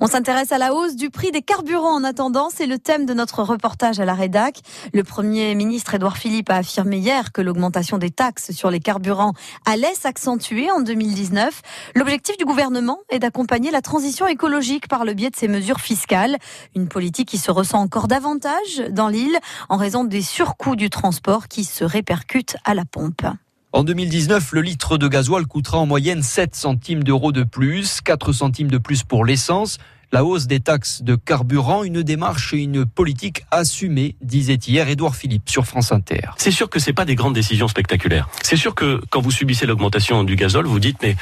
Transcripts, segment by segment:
On s'intéresse à la hausse du prix des carburants en attendant. C'est le thème de notre reportage à la rédac. Le Premier ministre Édouard Philippe a affirmé hier que l'augmentation des taxes sur les carburants allait s'accentuer en 2019. L'objectif du gouvernement est d'accompagner la transition écologique par le biais de ces mesures fiscales. Une politique qui se ressent encore davantage dans l'île en raison des surcoûts du transport qui se répercutent à la pompe. En 2019, le litre de gasoil coûtera en moyenne 7 centimes d'euros de plus, 4 centimes de plus pour l'essence la hausse des taxes de carburant, une démarche et une politique assumée, disait hier Édouard Philippe sur France Inter. C'est sûr que c'est pas des grandes décisions spectaculaires. C'est sûr que quand vous subissez l'augmentation du gazole, vous dites mais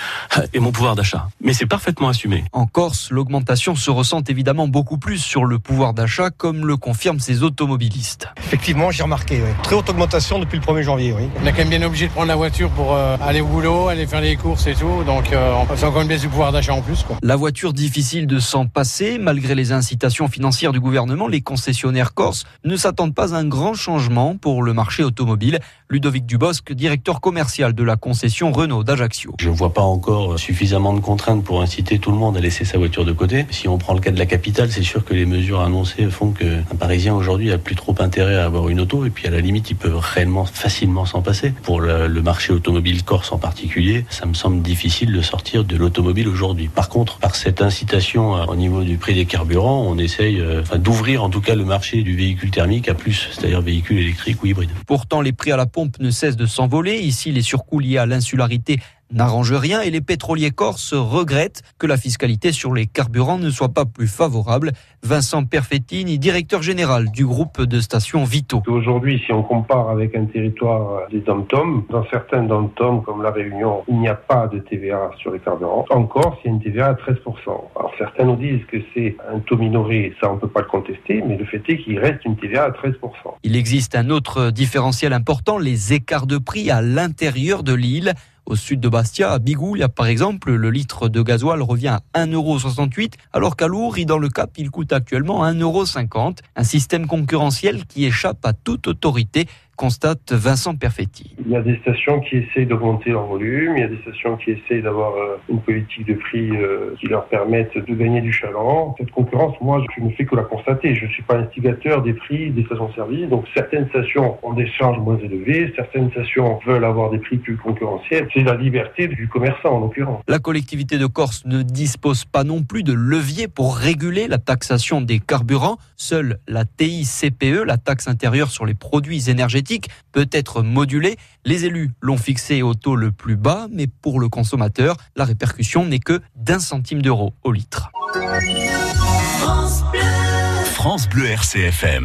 et mon pouvoir d'achat. Mais c'est parfaitement assumé. En Corse, l'augmentation se ressent évidemment beaucoup plus sur le pouvoir d'achat, comme le confirment ces automobilistes. Effectivement, j'ai remarqué. Très haute augmentation depuis le 1er janvier. Oui. On est quand même bien obligé de prendre la voiture pour euh, aller au boulot, aller faire les courses et tout. Donc euh, c'est encore une baisse du pouvoir d'achat en plus. Quoi. La voiture difficile de s'en passé. Malgré les incitations financières du gouvernement, les concessionnaires corses ne s'attendent pas à un grand changement pour le marché automobile. Ludovic Dubosc, directeur commercial de la concession Renault d'Ajaccio. Je ne vois pas encore suffisamment de contraintes pour inciter tout le monde à laisser sa voiture de côté. Si on prend le cas de la capitale, c'est sûr que les mesures annoncées font qu'un Parisien aujourd'hui a plus trop intérêt à avoir une auto et puis à la limite, il peut réellement facilement s'en passer. Pour le, marché automobile corse en particulier, ça me semble difficile de sortir de l'automobile aujourd'hui. Par contre, par cette incitation au niveau du prix des carburants, on essaye euh, d'ouvrir en tout cas le marché du véhicule thermique à plus, c'est-à-dire véhicule électrique ou hybride. Pourtant, les prix à la pompe ne cessent de s'envoler. Ici, les surcoûts liés à l'insularité n'arrange rien et les pétroliers corses regrettent que la fiscalité sur les carburants ne soit pas plus favorable. Vincent Perfettini, directeur général du groupe de stations Vito. Aujourd'hui, si on compare avec un territoire des dom-tom, dans certains dom-tom comme la Réunion, il n'y a pas de TVA sur les carburants. En Corse, il y a une TVA à 13%. Alors certains nous disent que c'est un taux minoré, ça on ne peut pas le contester, mais le fait est qu'il reste une TVA à 13%. Il existe un autre différentiel important, les écarts de prix à l'intérieur de l'île. Au sud de Bastia, à Bigoulia par exemple, le litre de gasoil revient à 1,68€, alors qu'à Lourdes, dans le Cap, il coûte actuellement 1,50€. Un système concurrentiel qui échappe à toute autorité constate Vincent Perfetti. Il y a des stations qui essayent d'augmenter leur volume, il y a des stations qui essayent d'avoir euh, une politique de prix euh, qui leur permette de gagner du chaland. Cette concurrence, moi, je ne fais que la constater. Je ne suis pas instigateur des prix des stations-service. Donc certaines stations ont des charges moins élevées, certaines stations veulent avoir des prix plus concurrentiels. C'est la liberté du commerçant en l'occurrence. La collectivité de Corse ne dispose pas non plus de levier pour réguler la taxation des carburants. Seule la TICPE, la taxe intérieure sur les produits énergétiques, peut être modulé. Les élus l'ont fixé au taux le plus bas, mais pour le consommateur, la répercussion n'est que d'un centime d'euro au litre. France Bleu RCFM.